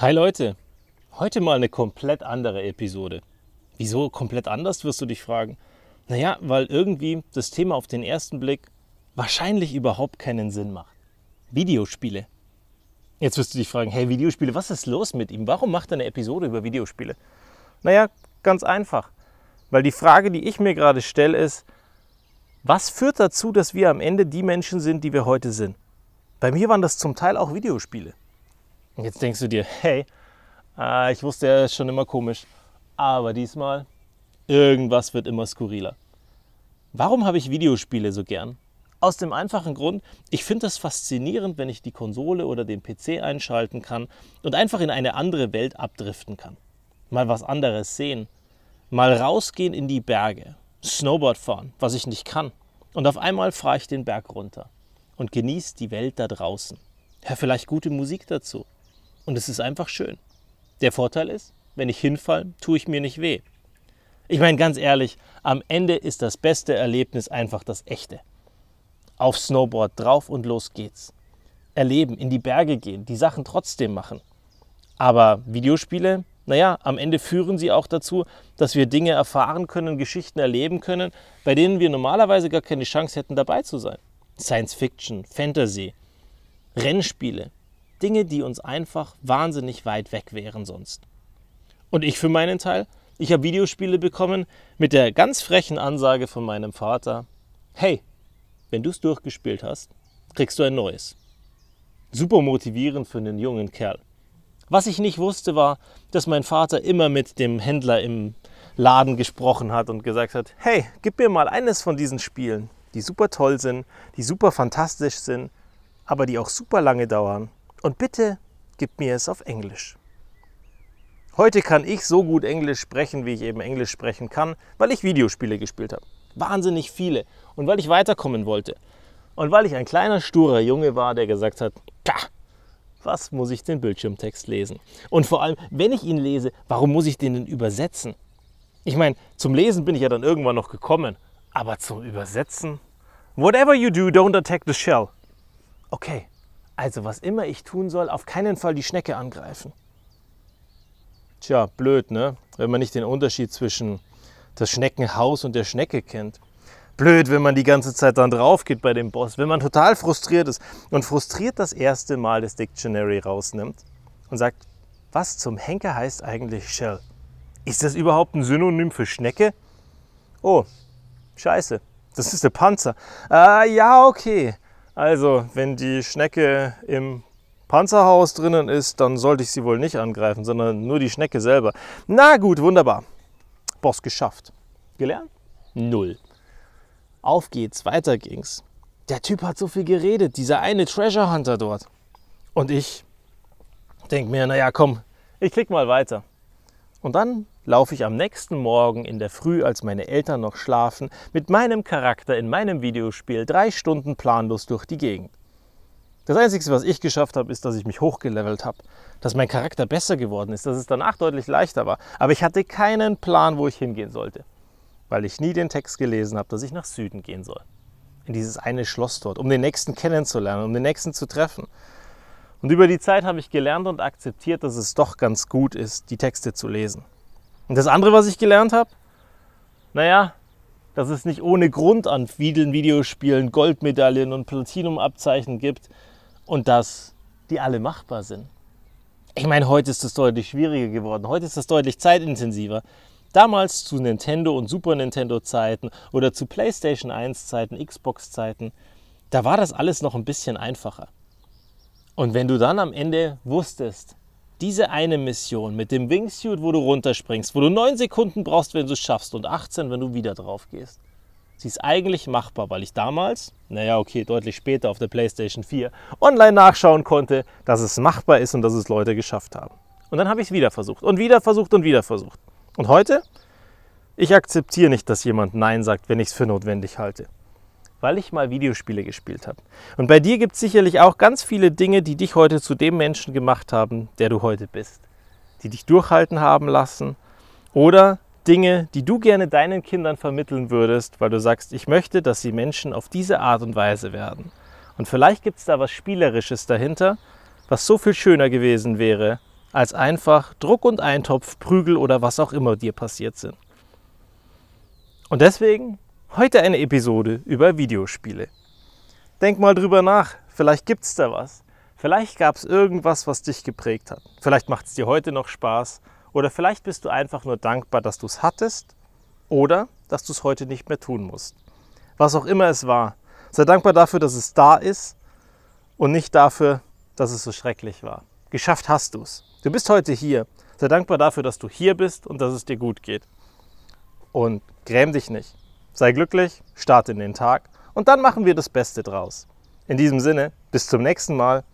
Hi Leute, heute mal eine komplett andere Episode. Wieso komplett anders, wirst du dich fragen? Naja, weil irgendwie das Thema auf den ersten Blick wahrscheinlich überhaupt keinen Sinn macht. Videospiele. Jetzt wirst du dich fragen, hey Videospiele, was ist los mit ihm? Warum macht er eine Episode über Videospiele? Naja, ganz einfach. Weil die Frage, die ich mir gerade stelle, ist, was führt dazu, dass wir am Ende die Menschen sind, die wir heute sind? Bei mir waren das zum Teil auch Videospiele. Und jetzt denkst du dir, hey, äh, ich wusste ja schon immer komisch, aber diesmal, irgendwas wird immer skurriler. Warum habe ich Videospiele so gern? Aus dem einfachen Grund, ich finde es faszinierend, wenn ich die Konsole oder den PC einschalten kann und einfach in eine andere Welt abdriften kann. Mal was anderes sehen. Mal rausgehen in die Berge. Snowboard fahren, was ich nicht kann. Und auf einmal fahre ich den Berg runter und genieße die Welt da draußen. Hör vielleicht gute Musik dazu. Und es ist einfach schön. Der Vorteil ist, wenn ich hinfall, tue ich mir nicht weh. Ich meine ganz ehrlich, am Ende ist das beste Erlebnis einfach das echte. Auf Snowboard drauf und los geht's. Erleben, in die Berge gehen, die Sachen trotzdem machen. Aber Videospiele, naja, am Ende führen sie auch dazu, dass wir Dinge erfahren können, Geschichten erleben können, bei denen wir normalerweise gar keine Chance hätten dabei zu sein. Science Fiction, Fantasy, Rennspiele, Dinge, die uns einfach wahnsinnig weit weg wären sonst. Und ich für meinen Teil, ich habe Videospiele bekommen mit der ganz frechen Ansage von meinem Vater, hey, wenn du es durchgespielt hast, kriegst du ein neues. Super motivierend für einen jungen Kerl. Was ich nicht wusste, war, dass mein Vater immer mit dem Händler im Laden gesprochen hat und gesagt hat, hey, gib mir mal eines von diesen Spielen, die super toll sind, die super fantastisch sind, aber die auch super lange dauern und bitte gib mir es auf Englisch. Heute kann ich so gut Englisch sprechen, wie ich eben Englisch sprechen kann, weil ich Videospiele gespielt habe. Wahnsinnig viele. Und weil ich weiterkommen wollte. Und weil ich ein kleiner, sturer Junge war, der gesagt hat, was muss ich den Bildschirmtext lesen? Und vor allem, wenn ich ihn lese, warum muss ich den denn übersetzen? Ich meine, zum Lesen bin ich ja dann irgendwann noch gekommen. Aber zum Übersetzen? Whatever you do, don't attack the shell. Okay, also was immer ich tun soll, auf keinen Fall die Schnecke angreifen. Tja, blöd, ne? Wenn man nicht den Unterschied zwischen das Schneckenhaus und der Schnecke kennt. Blöd, wenn man die ganze Zeit dann drauf geht bei dem Boss, wenn man total frustriert ist und frustriert das erste Mal das Dictionary rausnimmt und sagt, was zum Henker heißt eigentlich Shell? Ist das überhaupt ein Synonym für Schnecke? Oh, scheiße, das ist der Panzer. Ah, ja, okay. Also, wenn die Schnecke im Panzerhaus drinnen ist, dann sollte ich sie wohl nicht angreifen, sondern nur die Schnecke selber. Na gut, wunderbar. Boss geschafft. Gelernt? Null. Auf geht's, weiter ging's. Der Typ hat so viel geredet, dieser eine Treasure Hunter dort. Und ich denke mir, naja, komm, ich klick mal weiter. Und dann laufe ich am nächsten Morgen in der Früh, als meine Eltern noch schlafen, mit meinem Charakter in meinem Videospiel drei Stunden planlos durch die Gegend. Das Einzige, was ich geschafft habe, ist, dass ich mich hochgelevelt habe, dass mein Charakter besser geworden ist, dass es danach deutlich leichter war. Aber ich hatte keinen Plan, wo ich hingehen sollte, weil ich nie den Text gelesen habe, dass ich nach Süden gehen soll. In dieses eine Schloss dort, um den nächsten kennenzulernen, um den nächsten zu treffen. Und über die Zeit habe ich gelernt und akzeptiert, dass es doch ganz gut ist, die Texte zu lesen. Und das andere, was ich gelernt habe, naja, dass es nicht ohne Grund an vielen Videospielen Goldmedaillen und Platinumabzeichen gibt und dass die alle machbar sind. Ich meine, heute ist das deutlich schwieriger geworden. Heute ist das deutlich zeitintensiver. Damals zu Nintendo und Super Nintendo Zeiten oder zu PlayStation 1 Zeiten, Xbox Zeiten, da war das alles noch ein bisschen einfacher. Und wenn du dann am Ende wusstest, diese eine Mission mit dem Wingsuit, wo du runterspringst, wo du 9 Sekunden brauchst, wenn du es schaffst und 18, wenn du wieder drauf gehst. Sie ist eigentlich machbar, weil ich damals, naja, okay, deutlich später auf der PlayStation 4, online nachschauen konnte, dass es machbar ist und dass es Leute geschafft haben. Und dann habe ich es wieder versucht und wieder versucht und wieder versucht. Und heute? Ich akzeptiere nicht, dass jemand Nein sagt, wenn ich es für notwendig halte weil ich mal Videospiele gespielt habe. Und bei dir gibt es sicherlich auch ganz viele Dinge, die dich heute zu dem Menschen gemacht haben, der du heute bist. Die dich durchhalten haben lassen oder Dinge, die du gerne deinen Kindern vermitteln würdest, weil du sagst, ich möchte, dass sie Menschen auf diese Art und Weise werden. Und vielleicht gibt es da was Spielerisches dahinter, was so viel schöner gewesen wäre, als einfach Druck und Eintopf, Prügel oder was auch immer dir passiert sind. Und deswegen heute eine Episode über Videospiele. Denk mal drüber nach, vielleicht gibt es da was. Vielleicht gab es irgendwas, was dich geprägt hat. Vielleicht macht es dir heute noch Spaß oder vielleicht bist du einfach nur dankbar, dass du es hattest oder dass du es heute nicht mehr tun musst. Was auch immer es war, sei dankbar dafür, dass es da ist und nicht dafür, dass es so schrecklich war. Geschafft hast du es. Du bist heute hier. Sei dankbar dafür, dass du hier bist und dass es dir gut geht. Und gräm dich nicht. Sei glücklich, starte in den Tag und dann machen wir das Beste draus. In diesem Sinne, bis zum nächsten Mal